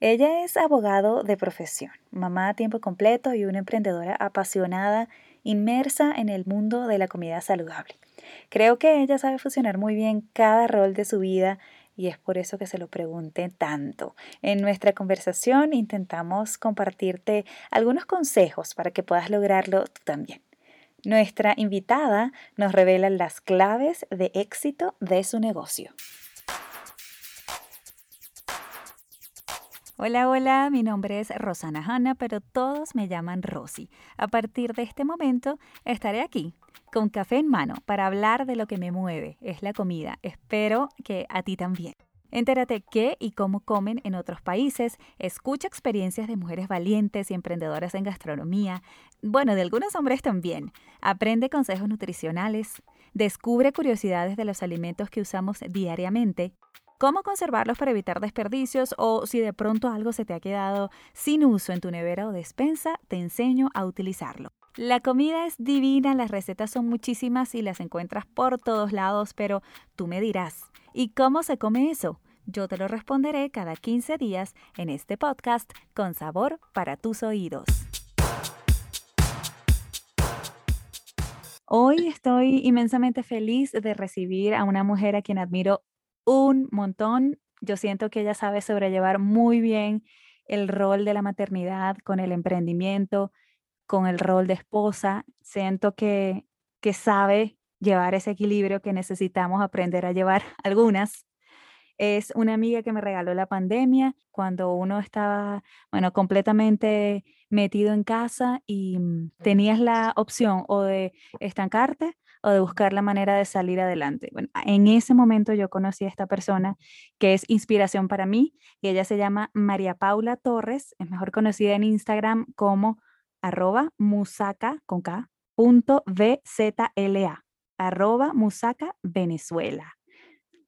Ella es abogado de profesión, mamá a tiempo completo y una emprendedora apasionada, inmersa en el mundo de la comida saludable. Creo que ella sabe fusionar muy bien cada rol de su vida y es por eso que se lo pregunte tanto. En nuestra conversación intentamos compartirte algunos consejos para que puedas lograrlo tú también. Nuestra invitada nos revela las claves de éxito de su negocio. Hola, hola, mi nombre es Rosana Hanna, pero todos me llaman Rosy. A partir de este momento estaré aquí con café en mano para hablar de lo que me mueve, es la comida. Espero que a ti también. Entérate qué y cómo comen en otros países, escucha experiencias de mujeres valientes y emprendedoras en gastronomía, bueno, de algunos hombres también. Aprende consejos nutricionales, descubre curiosidades de los alimentos que usamos diariamente cómo conservarlos para evitar desperdicios o si de pronto algo se te ha quedado sin uso en tu nevera o despensa, te enseño a utilizarlo. La comida es divina, las recetas son muchísimas y las encuentras por todos lados, pero tú me dirás, ¿y cómo se come eso? Yo te lo responderé cada 15 días en este podcast con sabor para tus oídos. Hoy estoy inmensamente feliz de recibir a una mujer a quien admiro un montón. Yo siento que ella sabe sobrellevar muy bien el rol de la maternidad con el emprendimiento, con el rol de esposa. Siento que, que sabe llevar ese equilibrio que necesitamos aprender a llevar algunas. Es una amiga que me regaló la pandemia cuando uno estaba, bueno, completamente metido en casa y mm, tenías la opción o de estancarte o de buscar la manera de salir adelante. Bueno, en ese momento yo conocí a esta persona que es inspiración para mí y ella se llama María Paula Torres, es mejor conocida en Instagram como arroba musaca con K, arroba musaca Venezuela.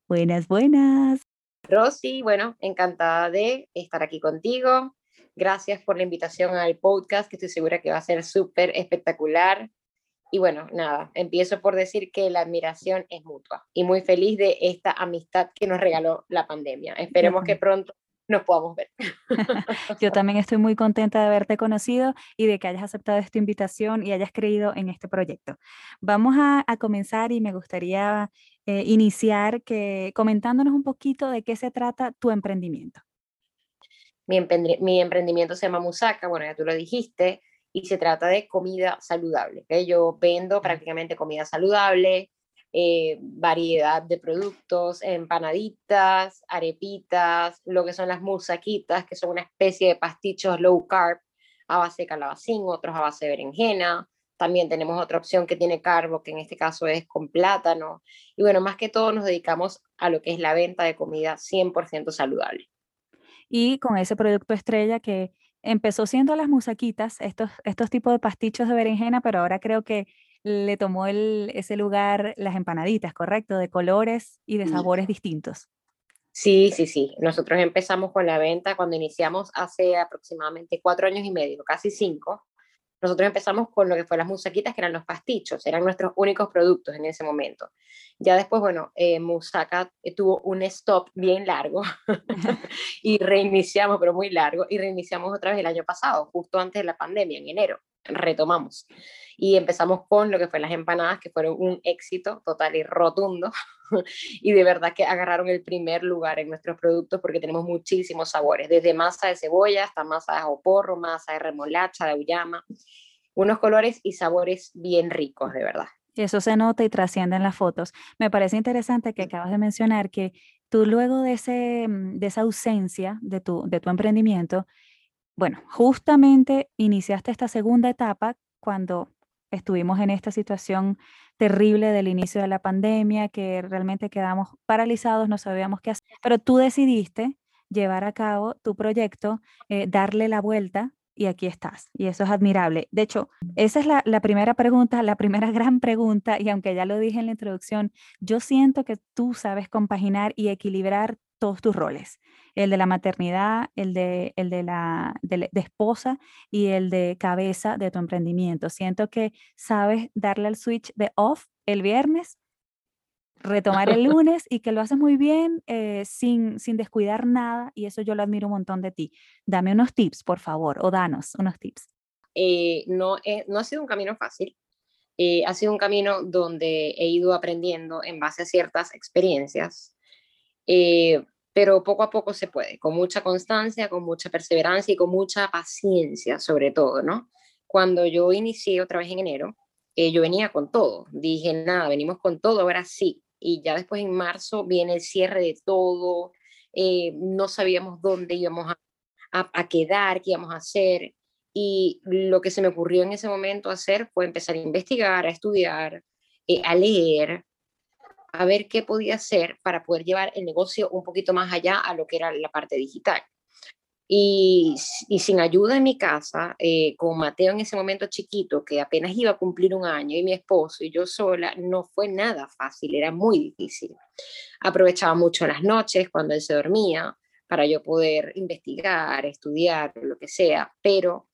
Buenas, buenas. Rosy, bueno, encantada de estar aquí contigo. Gracias por la invitación al podcast, que estoy segura que va a ser súper espectacular. Y bueno, nada, empiezo por decir que la admiración es mutua y muy feliz de esta amistad que nos regaló la pandemia. Esperemos que pronto nos podamos ver. Yo también estoy muy contenta de haberte conocido y de que hayas aceptado esta invitación y hayas creído en este proyecto. Vamos a, comenzar y me gustaría eh, iniciar que, comentándonos un poquito de qué se trata tu emprendimiento. Mi, mi emprendimiento se llama Musaka, bueno, ya tú lo dijiste, y se trata de comida saludable. Yo vendo prácticamente comida saludable, eh, variedad de productos, empanaditas, arepitas, lo que son las musaquitas, que son una especie de pastichos low carb a base de calabacín, otros a base de berenjena. También tenemos otra opción que tiene carbo, que en este caso es con plátano. Y bueno, más que todo nos dedicamos a lo que es la venta de comida 100% saludable. Y con ese producto estrella que empezó siendo las musaquitas, estos, estos tipos de pastichos de berenjena, pero ahora creo que le tomó el, ese lugar las empanaditas, ¿correcto? De colores y de sabores distintos. Sí, sí, sí. Nosotros empezamos con la venta cuando iniciamos hace aproximadamente cuatro años y medio, casi cinco. Nosotros empezamos con lo que fue las musaquitas, que eran los pastichos, eran nuestros únicos productos en ese momento. Ya después, bueno, eh, Musaca eh, tuvo un stop bien largo y reiniciamos, pero muy largo, y reiniciamos otra vez el año pasado, justo antes de la pandemia, en enero. Retomamos y empezamos con lo que fue las empanadas, que fueron un éxito total y rotundo. y de verdad que agarraron el primer lugar en nuestros productos porque tenemos muchísimos sabores, desde masa de cebolla hasta masa de ajo porro, masa de remolacha, de auyama, unos colores y sabores bien ricos, de verdad. Eso se nota y trasciende en las fotos. Me parece interesante que acabas de mencionar que tú luego de, ese, mm, de esa ausencia de tu, de tu emprendimiento, bueno, justamente iniciaste esta segunda etapa cuando estuvimos en esta situación terrible del inicio de la pandemia, que realmente quedamos paralizados, no sabíamos qué hacer, pero tú decidiste llevar a cabo tu proyecto, eh, darle la vuelta y aquí estás. Y eso es admirable. De hecho, esa es la, la, primera pregunta, la primera gran pregunta, y aunque ya lo dije en la introducción, yo siento que tú sabes compaginar y equilibrar todos tus roles, el de la maternidad, el de, el de la de, esposa y el de cabeza de tu emprendimiento. Siento que sabes darle el switch de off el viernes retomar el lunes y que lo haces muy bien eh, sin, sin descuidar nada y eso yo lo admiro un montón de ti. Dame unos tips, por favor, o danos unos tips. Eh, no, no ha sido un camino fácil, eh, ha sido un camino donde he ido aprendiendo en base a ciertas experiencias, pero poco a poco se puede, con mucha constancia, con mucha perseverancia y con mucha paciencia sobre todo, ¿no? Cuando yo inicié otra vez en enero, yo venía con todo, dije, nada, venimos con todo, ahora sí, y ya después en marzo viene el cierre de todo, eh, no sabíamos dónde íbamos a, a, quedar, qué íbamos a hacer. Y lo que se me ocurrió en ese momento hacer fue empezar a investigar, a estudiar, eh, a leer, a ver qué podía hacer para poder llevar el negocio un poquito más allá a lo que era la parte digital. Y, sin ayuda en mi casa, eh, con Mateo en ese momento chiquito, que apenas iba a cumplir un año, y mi esposo y yo sola, no fue nada fácil, era muy difícil. Aprovechaba mucho las noches cuando él se dormía para yo poder investigar, estudiar, lo que sea, pero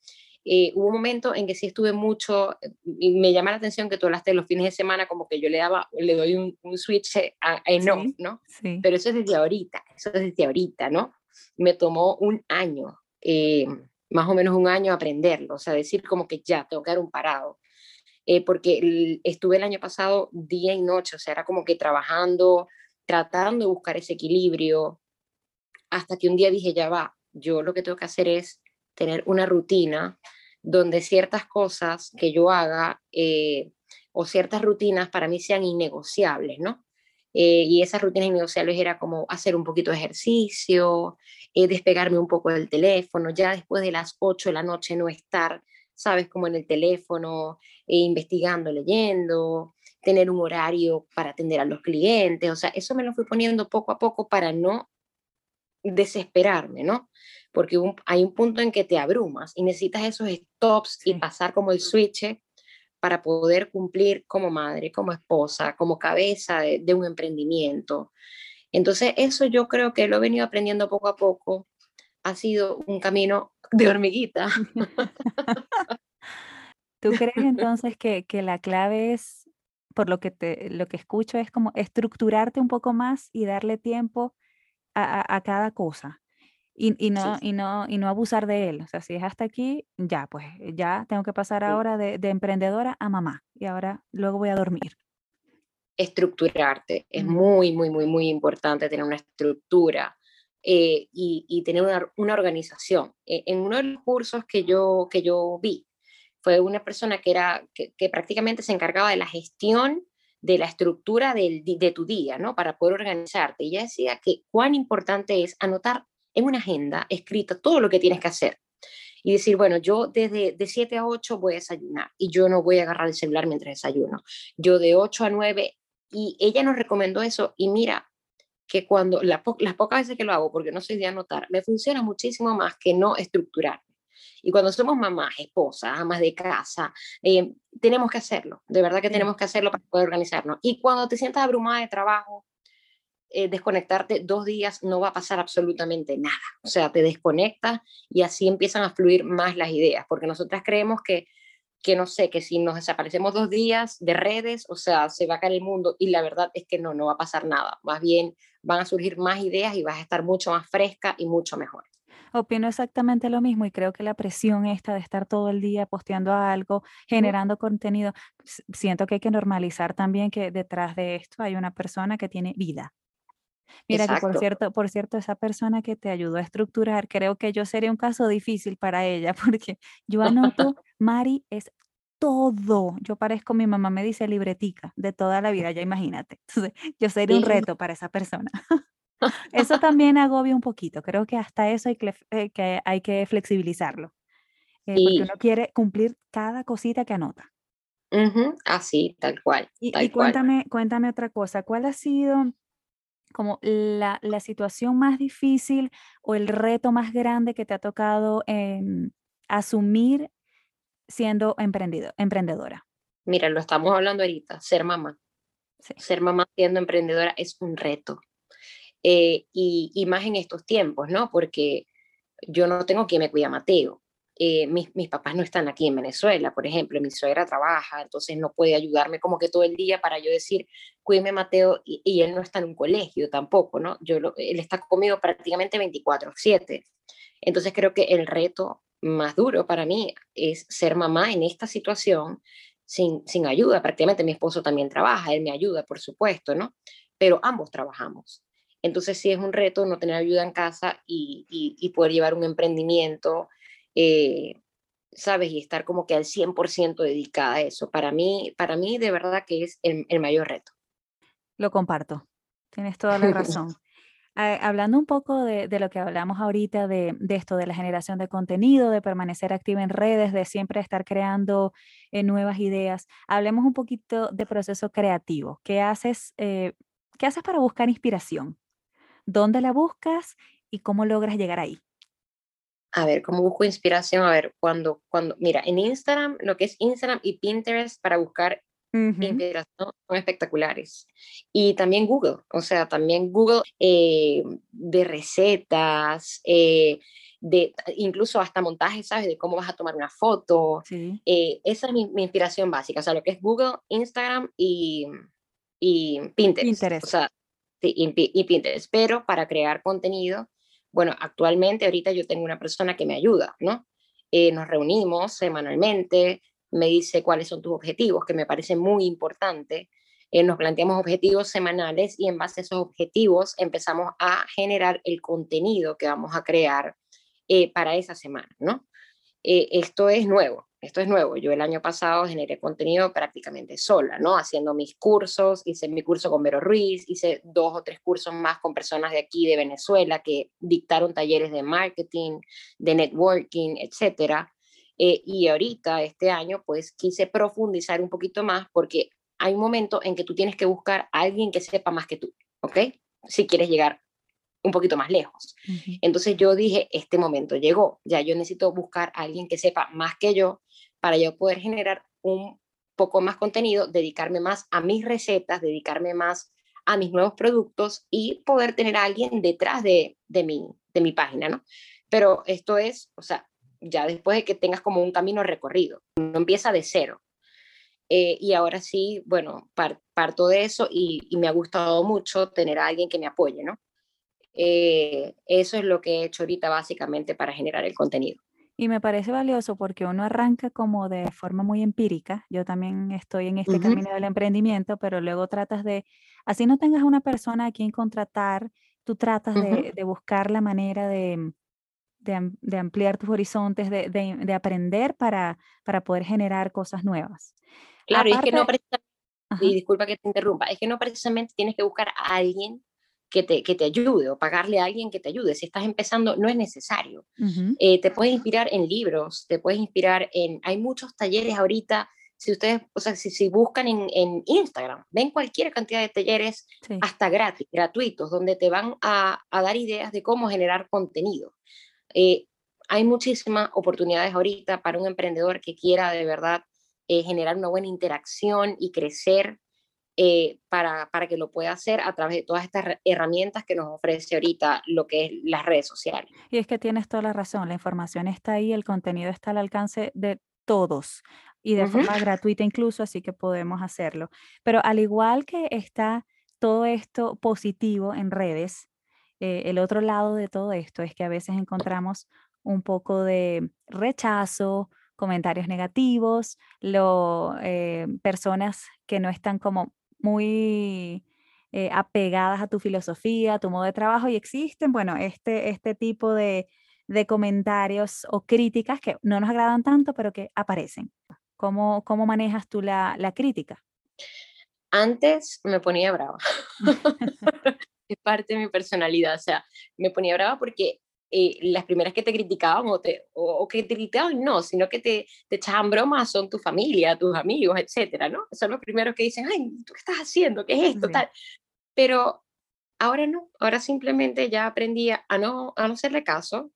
eh, hubo un momento en que sí estuve mucho, y me llama la atención que tú hablaste de los fines de semana, como que yo le daba, le doy un, switch a, no, ¿no? Sí. Pero eso es desde ahorita, eso es desde ahorita, ¿no? me tomó un año, eh, más o menos un año aprenderlo, o sea, decir como que ya, tengo que dar un parado. Eh, porque estuve el año pasado día y noche, o sea, era como que trabajando, tratando de buscar ese equilibrio, hasta que un día dije, ya va, yo lo que tengo que hacer es tener una rutina donde ciertas cosas que yo haga eh, o ciertas rutinas para mí sean innegociables, ¿no? Eh, y esas rutinas innegociables era como hacer un poquito de ejercicio, eh, despegarme un poco del teléfono, ya después de las 8 de la noche no estar, sabes, como en el teléfono, eh, investigando, leyendo, tener un horario para atender a los clientes, o sea, eso me lo fui poniendo poco a poco para no desesperarme, ¿no? Porque hay un punto en que te abrumas y necesitas esos stops y pasar como el switch para poder cumplir como madre, como esposa, como cabeza de, un emprendimiento. Entonces, eso yo creo que lo he venido aprendiendo poco a poco. Ha sido un camino de hormiguita. ¿Tú crees entonces que, que, la clave es, por lo que, te, lo que escucho, es como estructurarte un poco más y darle tiempo a, a cada cosa? y, y, no, y, no, y no abusar de él. O sea, si es hasta aquí, ya, pues ya tengo que pasar ahora de, de, emprendedora a mamá y ahora luego voy a dormir. Estructurarte. Es muy, muy, muy, muy importante tener una estructura eh, y, y, tener una, una organización. E, en uno de los cursos que yo, que yo vi, fue una persona que, era, que, que prácticamente se encargaba de la gestión de la estructura del, de tu día, ¿no? Para poder organizarte. Ella decía que cuán importante es anotar en una agenda escrita todo lo que tienes que hacer. Y decir, bueno, yo desde de 7 a 8 voy a desayunar y yo no voy a agarrar el celular mientras desayuno. Yo de 8 a 9 y ella nos recomendó eso y mira que cuando las pocas veces que lo hago, porque no soy de anotar, me funciona muchísimo más que no estructurarme. Y cuando somos mamás, esposas, amas de casa, eh, tenemos que hacerlo, de verdad que tenemos que hacerlo para poder organizarnos. Y cuando te sientas abrumada de trabajo, eh, desconectarte dos días no va a pasar absolutamente nada. O sea, te desconectas y así empiezan a fluir más las ideas, porque nosotras creemos que, que no sé, que si nos desaparecemos dos días de redes, o sea, se va a caer el mundo y la verdad es que no, no va a pasar nada. Más bien van a surgir más ideas y vas a estar mucho más fresca y mucho mejor. Opino exactamente lo mismo y creo que la presión esta de estar todo el día posteando algo, generando contenido, siento que hay que normalizar también que detrás de esto hay una persona que tiene vida, Mira que por cierto, por cierto, esa persona que te ayudó a estructurar, creo que yo sería un caso difícil para ella, porque yo anoto, Mari es todo. Yo parezco, mi mamá me dice libretica de toda la vida, ya imagínate. Entonces, yo sería un reto para esa persona. Eso también agobia un poquito. Creo que hasta eso hay que, eh, que hay que flexibilizarlo. Eh, porque uno quiere cumplir cada cosita que anota. Así, tal cual. Y, y cuéntame, cuéntame otra cosa. ¿Cuál ha sido como la, la, situación más difícil o el reto más grande que te ha tocado em, asumir siendo emprendido, emprendedora? Mira, lo estamos hablando ahorita, ser mamá. Ser mamá siendo emprendedora es un reto. Eh, y, y, más en estos tiempos, ¿no? Porque yo no tengo quien me cuida Mateo. eh, mis, mis, papás no están aquí en Venezuela, por ejemplo, mi suegra trabaja, entonces no puede ayudarme como que todo el día para yo decir, cuídeme Mateo, y, él no está en un colegio tampoco, ¿no? Yo él está conmigo prácticamente 24/7. Entonces creo que el reto más duro para mí es ser mamá en esta situación sin, sin ayuda. Prácticamente mi esposo también trabaja, él me ayuda, por supuesto, ¿no? Pero ambos trabajamos. Entonces sí es un reto no tener ayuda en casa y, y poder llevar un emprendimiento eh, ¿sabes? Y estar como que al 100% dedicada a eso. Para mí, para mí de verdad que es el, mayor reto. Lo comparto, tienes toda la razón. Ah, hablando un poco de, lo que hablamos ahorita, de, esto, de la generación de contenido, de permanecer activa en redes, de siempre estar creando eh, nuevas ideas, hablemos un poquito de proceso creativo. ¿Qué haces, eh, ¿Qué haces para buscar inspiración? ¿Dónde la buscas y cómo logras llegar ahí? a ver, ¿cómo busco inspiración? A ver, cuando, cuando, mira, en Instagram, lo que es Instagram y Pinterest para buscar inspiración son espectaculares. Y también Google, o sea, también Google eh, de recetas, eh, de incluso hasta montajes, ¿sabes? De cómo vas a tomar una foto. Eh, esa es mi, inspiración básica, o sea, lo que es Google, Instagram y, y Pinterest. Pinterest. O sea, sí, y Pinterest. Pero para crear contenido, bueno, actualmente ahorita yo tengo una persona que me ayuda, ¿no? Eh, nos reunimos semanalmente, me dice cuáles son tus objetivos, que me parece muy importante. Eh, nos planteamos objetivos semanales y en base a esos objetivos empezamos a generar el contenido que vamos a crear eh, para esa semana, ¿no? esto es nuevo, esto es nuevo. Yo el año pasado generé contenido prácticamente sola, ¿no? Haciendo mis cursos, hice mi curso con Vero Ruiz, hice dos o tres cursos más con personas de aquí, de Venezuela, que dictaron talleres de marketing, de networking, etcétera. Eh, y ahorita, este año, pues quise profundizar un poquito más porque hay un momento en que tú tienes que buscar a alguien que sepa más que tú, ¿ok? Si quieres llegar un poquito más lejos. Entonces yo dije, este momento llegó, ya yo necesito buscar a alguien que sepa más que yo para yo poder generar un poco más contenido, dedicarme más a mis recetas, dedicarme más a mis nuevos productos y poder tener a alguien detrás de, mi página, ¿no? Pero esto es, o sea, ya después de que tengas como un camino recorrido, no empieza de cero. Eh, y ahora sí, bueno, parto de eso y, me ha gustado mucho tener a alguien que me apoye, ¿no? Eh, eso es lo que he hecho ahorita básicamente para generar el contenido. Y me parece valioso porque uno arranca como de forma muy empírica. Yo también estoy en este camino del emprendimiento, pero luego tratas de, así no tengas una persona a quien contratar, tú tratas de, buscar la manera de, de, ampliar tus horizontes, de, de, aprender para, para poder generar cosas nuevas. Claro, y es que no precisamente, y disculpa que te interrumpa, es que no precisamente tienes que buscar a alguien que te, que te ayude o pagarle a alguien que te ayude. Si estás empezando, no es necesario. Eh, te puedes inspirar en libros, te puedes inspirar en... Hay muchos talleres ahorita, si ustedes, o sea, si, si buscan en, en, Instagram, ven cualquier cantidad de talleres, hasta gratis, gratuitos, donde te van a, a, dar ideas de cómo generar contenido. Eh, hay muchísimas oportunidades ahorita para un emprendedor que quiera de verdad eh, generar una buena interacción y crecer eh, para, para, que lo pueda hacer a través de todas estas herramientas que nos ofrece ahorita lo que es las redes sociales. Y es que tienes toda la razón, la información está ahí, el contenido está al alcance de todos y de forma gratuita incluso, así que podemos hacerlo. Pero al igual que está todo esto positivo en redes, eh, el otro lado de todo esto es que a veces encontramos un poco de rechazo, comentarios negativos, lo, eh, personas que no están como muy eh, apegadas a tu filosofía, a tu modo de trabajo y existen, bueno, este, este tipo de, comentarios o críticas que no nos agradan tanto, pero que aparecen. ¿Cómo, cómo manejas tú la, crítica? Antes me ponía brava. es parte de mi personalidad, o sea, me ponía brava porque eh, las primeras que te criticaban o, te, o, que te criticaban, no, sino que te, te echaban bromas son tu familia, tus amigos, etcétera, ¿no? Son los primeros que dicen, ay, ¿tú qué estás haciendo? ¿Qué es esto? Tal. Pero ahora no, ahora simplemente ya aprendí a no, a no hacerle caso,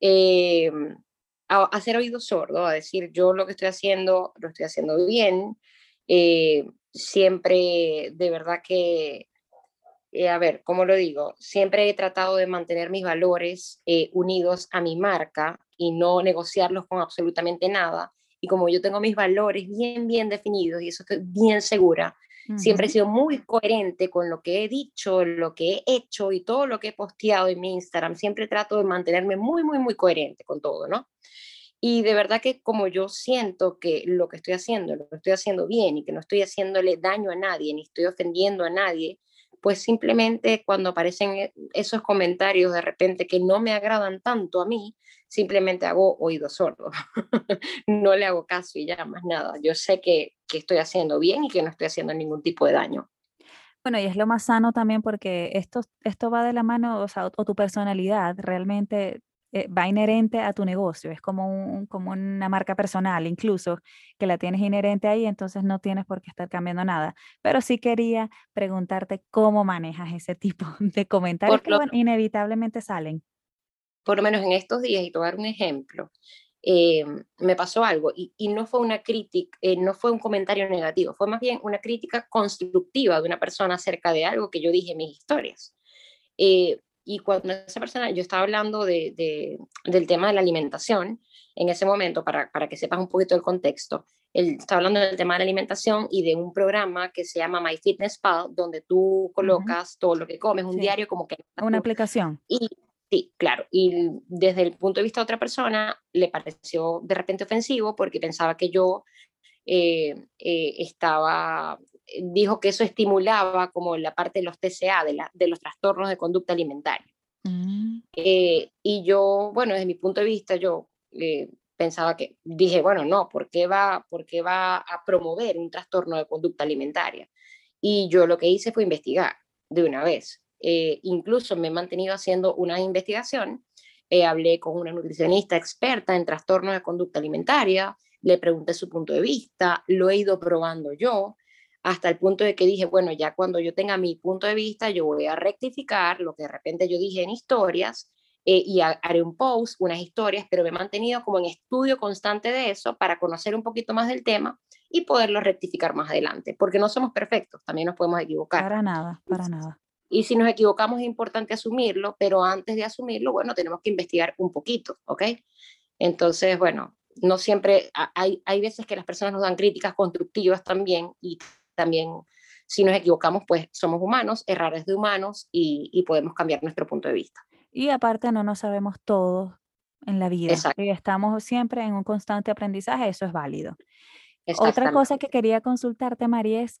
eh, a, hacer oído sordo, a decir, yo lo que estoy haciendo, lo estoy haciendo bien, eh, siempre de verdad que eh, a ver, ¿cómo lo digo? Siempre he tratado de mantener mis valores eh, unidos a mi marca y no negociarlos con absolutamente nada. Y como yo tengo mis valores bien, bien definidos y eso estoy bien segura, siempre he sido muy coherente con lo que he dicho, lo que he hecho y todo lo que he posteado en mi Instagram. Siempre trato de mantenerme muy, muy, muy coherente con todo, ¿no? Y de verdad que como yo siento que lo que estoy haciendo, lo estoy haciendo bien y que no estoy haciéndole daño a nadie, ni estoy ofendiendo a nadie, pues simplemente cuando aparecen e, esos comentarios de repente que no me agradan tanto a mí, simplemente hago oído sordo. no le hago caso y ya más nada. Yo sé que, que estoy haciendo bien y que no estoy haciendo ningún tipo de daño. Bueno, y es lo más sano también porque esto, esto va de la mano, o sea, o tu personalidad realmente eh, va inherente a tu negocio, es como, un, como una marca personal, incluso que la tienes inherente ahí, entonces no tienes por qué estar cambiando nada. Pero sí quería preguntarte cómo manejas ese tipo de comentarios que inevitablemente salen. Por lo menos en estos días, y te voy a dar un ejemplo, eh, me pasó algo y, y, no fue una crítica, eh, no fue un comentario negativo, fue más bien una crítica constructiva de una persona acerca de algo que yo dije en mis historias. Y cuando esa persona, yo estaba hablando de, del tema de la alimentación, en ese momento, para, para que sepas un poquito el contexto, él está hablando del tema de la alimentación y de un programa que se llama My Fitness Pal, donde tú colocas todo lo que comes, un diario como que... Una aplicación. Y sí, claro, y desde el punto de vista de otra persona, le pareció de repente ofensivo porque pensaba que yo eh, eh, estaba dijo que eso estimulaba como la parte de los TCA, de, la, de los trastornos de conducta alimentaria. Mm. Eh, y yo, bueno, desde mi punto de vista, yo eh, pensaba que, dije, bueno, no, ¿por qué, va, ¿por qué va a promover un trastorno de conducta alimentaria? Y yo lo que hice fue investigar de una vez. Eh, incluso me he mantenido haciendo una investigación. hablé con una nutricionista experta en trastornos de conducta alimentaria, le pregunté su punto de vista, lo he ido probando yo, hasta el punto de que dije, bueno, ya cuando yo tenga mi punto de vista, yo voy a rectificar lo que de repente yo dije en historias eh, y haré un post, unas historias, pero me he mantenido como en estudio constante de eso para conocer un poquito más del tema y poderlo rectificar más adelante, porque no somos perfectos, también nos podemos equivocar. Para nada, para nada. Y si nos equivocamos es importante asumirlo, pero antes de asumirlo, bueno, tenemos que investigar un poquito, ¿ok? Entonces, bueno, no siempre, hay, hay veces que las personas nos dan críticas constructivas también y también si nos equivocamos, pues somos humanos, errores de humanos y, podemos cambiar nuestro punto de vista. Y aparte no nos sabemos todo en la vida. Y estamos siempre en un constante aprendizaje, eso es válido. Otra cosa que quería consultarte, María, es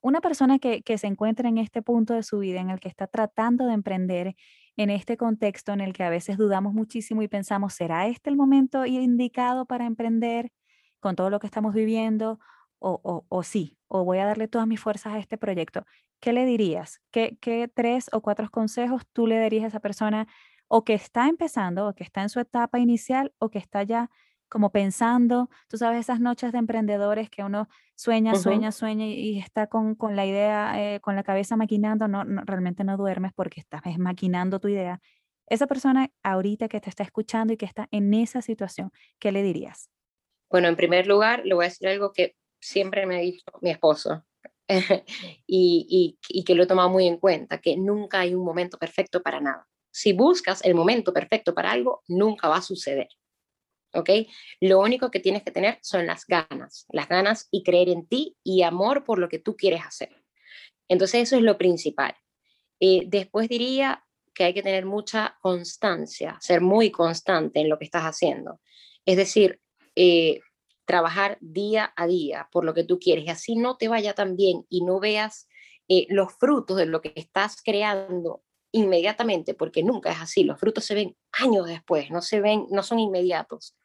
una persona que, que, se encuentra en este punto de su vida en el que está tratando de emprender en este contexto en el que a veces dudamos muchísimo y pensamos, ¿será este el momento indicado para emprender con todo lo que estamos viviendo? O, o, sí, o voy a darle todas mis fuerzas a este proyecto, ¿qué le dirías? ¿Qué, ¿Qué, tres o cuatro consejos tú le darías a esa persona o que está empezando, o que está en su etapa inicial, o que está ya como pensando, tú sabes, esas noches de emprendedores que uno sueña, sueña, sueña y, está con, con, la idea, eh, con la cabeza maquinando, no, realmente no duermes porque estás maquinando tu idea. Esa persona ahorita que te está escuchando y que está en esa situación, ¿qué le dirías? Bueno, en primer lugar, le voy a decir algo que siempre me ha dicho mi esposo, y, y, que lo he tomado muy en cuenta, que nunca hay un momento perfecto para nada. Si buscas el momento perfecto para algo, nunca va a suceder. ¿Ok? Lo único que tienes que tener son las ganas, las ganas y creer en ti y amor por lo que tú quieres hacer. Entonces eso es lo principal. Eh, después diría que hay que tener mucha constancia, ser muy constante en lo que estás haciendo. Es decir, eh, trabajar día a día por lo que tú quieres y así no te vaya tan bien y no veas eh, los frutos de lo que estás creando inmediatamente, porque nunca es así, los frutos se ven años después, no se ven, no son inmediatos.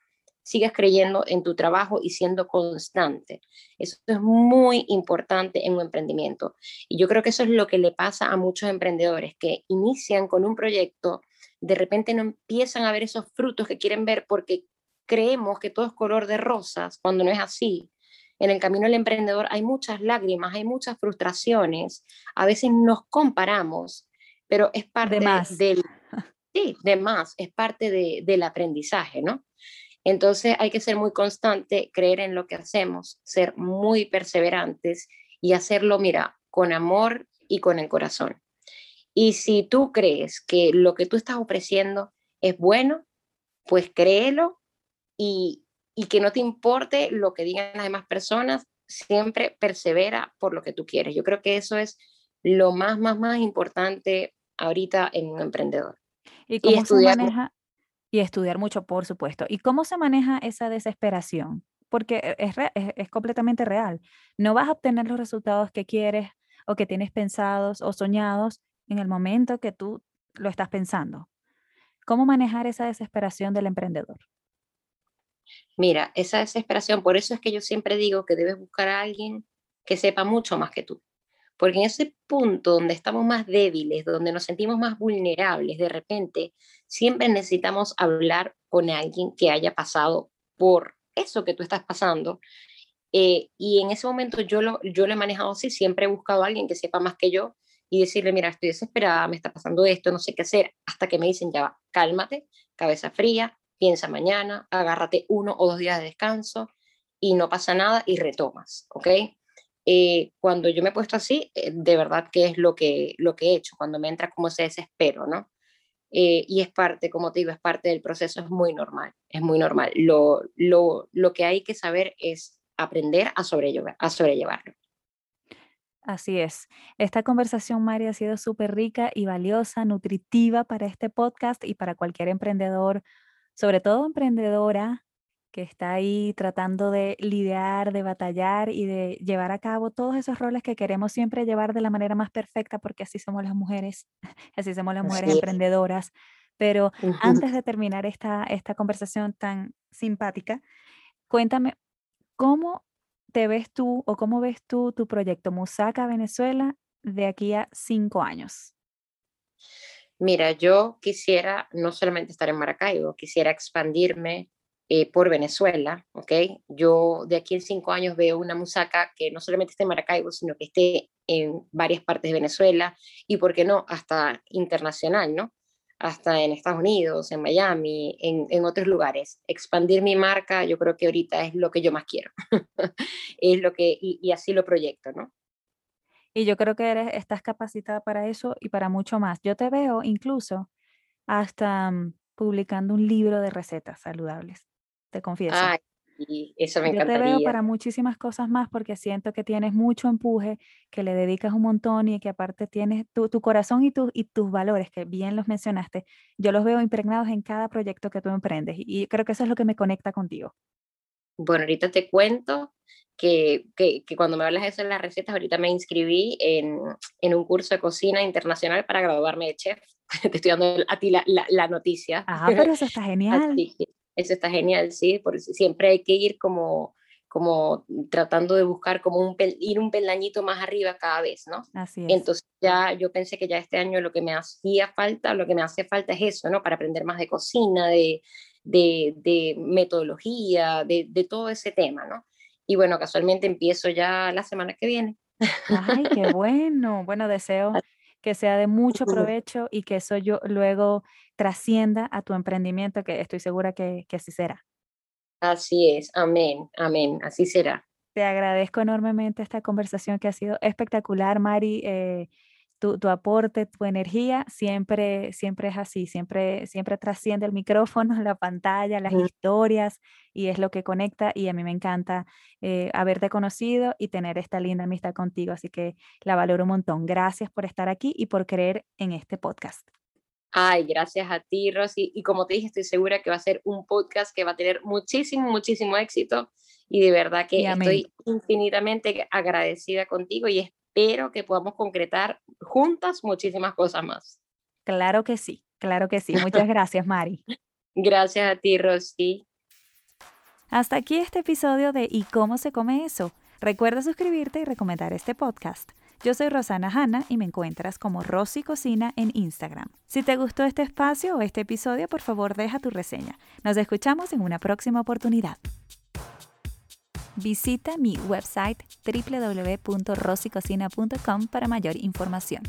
Sigues creyendo en tu trabajo y siendo constante. Eso es muy importante en un emprendimiento. Y yo creo que eso es lo que le pasa a muchos emprendedores que inician con un proyecto, de repente no empiezan a ver esos frutos que quieren ver porque creemos que todo es color de rosas cuando no es así. En el camino del emprendedor hay muchas lágrimas, hay muchas frustraciones, a veces nos comparamos, pero es parte de del... Sí, de más, es parte de, del aprendizaje, ¿no? Entonces hay que ser muy constante, creer en lo que hacemos, ser muy perseverantes y hacerlo, mira, con amor y con el corazón. Y si tú crees que lo que tú estás ofreciendo es bueno, pues créelo y, y que no te importe lo que digan las demás personas, siempre persevera por lo que tú quieres. Yo creo que eso es lo más, más, más importante ahorita en un emprendedor. ¿Y cómo se maneja? Y estudiar mucho, por supuesto. ¿Y cómo se maneja esa desesperación? Porque es, es, completamente real. No vas a obtener los resultados que quieres o que tienes pensados o soñados en el momento que tú lo estás pensando. ¿Cómo manejar esa desesperación del emprendedor? Mira, esa desesperación, por eso es que yo siempre digo que debes buscar a alguien que sepa mucho más que tú. Porque en ese punto donde estamos más débiles, donde nos sentimos más vulnerables, de repente, siempre necesitamos hablar con alguien que haya pasado por eso que tú estás pasando. Eh, y en ese momento yo lo, yo lo he manejado así, siempre he buscado a alguien que sepa más que yo y decirle, mira, estoy desesperada, me está pasando esto, no sé qué hacer, hasta que me dicen, ya va, cálmate, cabeza fría, piensa mañana, agárrate uno o dos días de descanso y no pasa nada y retomas, ¿ok? Eh, cuando yo me he puesto así, eh, de verdad que es lo que, lo que he hecho, cuando me entra como ese desespero, ¿no? Eh, y es parte, como te digo, es parte del proceso, es muy normal, es muy normal. Lo, lo, lo que hay que saber es aprender a, sobrellevar, a sobrellevarlo. Así es. Esta conversación, Mari, ha sido súper rica y valiosa, nutritiva para este podcast y para cualquier emprendedor sobre todo emprendedora que está ahí tratando de lidiar, de batallar y de llevar a cabo todos esos roles que queremos siempre llevar de la manera más perfecta, porque así somos las mujeres, así somos las mujeres emprendedoras. Pero antes de terminar esta, esta conversación tan simpática, cuéntame, ¿cómo te ves tú o cómo ves tú tu proyecto Musaka Venezuela de aquí a cinco años? Mira, yo quisiera no solamente estar en Maracaibo, quisiera expandirme eh, por Venezuela, ¿ok? Yo de aquí en cinco años veo una musaca que no solamente esté en Maracaibo, sino que esté en varias partes de Venezuela y, ¿por qué no?, hasta internacional, ¿no? Hasta en Estados Unidos, en Miami, en, en otros lugares. Expandir mi marca, yo creo que ahorita es lo que yo más quiero. es lo que, y, y así lo proyecto, ¿no? Y yo creo que eres, estás capacitada para eso y para mucho más. Yo te veo incluso hasta mm, publicando un libro de recetas saludables, te confieso. Ay, y eso me Yo te veo para muchísimas cosas más porque siento que tienes mucho empuje, que le dedicas un montón y que aparte tienes tu, tu corazón y, tu, y tus valores, que bien los mencionaste, yo los veo impregnados en cada proyecto que tú emprendes y creo que eso es lo que me conecta contigo. Bueno, ahorita te cuento que, que, cuando me hablas de eso en las recetas, ahorita me inscribí en, en un curso de cocina internacional para graduarme de chef. Te estoy dando a ti la, la, noticia. Ah, pero eso está genial. eso está genial, sí, porque siempre hay que ir como, como tratando de buscar como un ir un peldañito más arriba cada vez, ¿no? Así es. Entonces ya yo pensé que ya este año lo que me hacía falta, lo que me hace falta es eso, ¿no? Para aprender más de cocina, de, de, de metodología, de, de todo ese tema, ¿no? Y bueno, casualmente empiezo ya la semana que viene. Ay, qué bueno. Bueno, deseo que sea de mucho provecho y que eso yo luego trascienda a tu emprendimiento, que estoy segura que, que así será. Así es, amén, amén, así será. Te agradezco enormemente esta conversación que ha sido espectacular, Mari. Eh, tu, tu, aporte, tu energía, siempre, siempre es así, siempre, siempre trasciende el micrófono, la pantalla, las historias y es lo que conecta y a mí me encanta eh, haberte conocido y tener esta linda amistad contigo, así que la valoro un montón. Gracias por estar aquí y por creer en este podcast. Ay, gracias a ti, Rosy. Y como te dije, estoy segura que va a ser un podcast que va a tener muchísimo, muchísimo éxito. Y de verdad que estoy infinitamente agradecida contigo y espero que podamos concretar juntas muchísimas cosas más. Claro que sí, claro que sí. Muchas gracias, Mari. Gracias a ti, Rosy. Hasta aquí este episodio de ¿Y cómo se come eso? Recuerda suscribirte y recomendar este podcast. Yo soy Rosana Hanna y me encuentras como Rosy Cocina en Instagram. Si te gustó este espacio o este episodio, por favor deja tu reseña. Nos escuchamos en una próxima oportunidad. Visita mi website www.rosicocina.com para mayor información.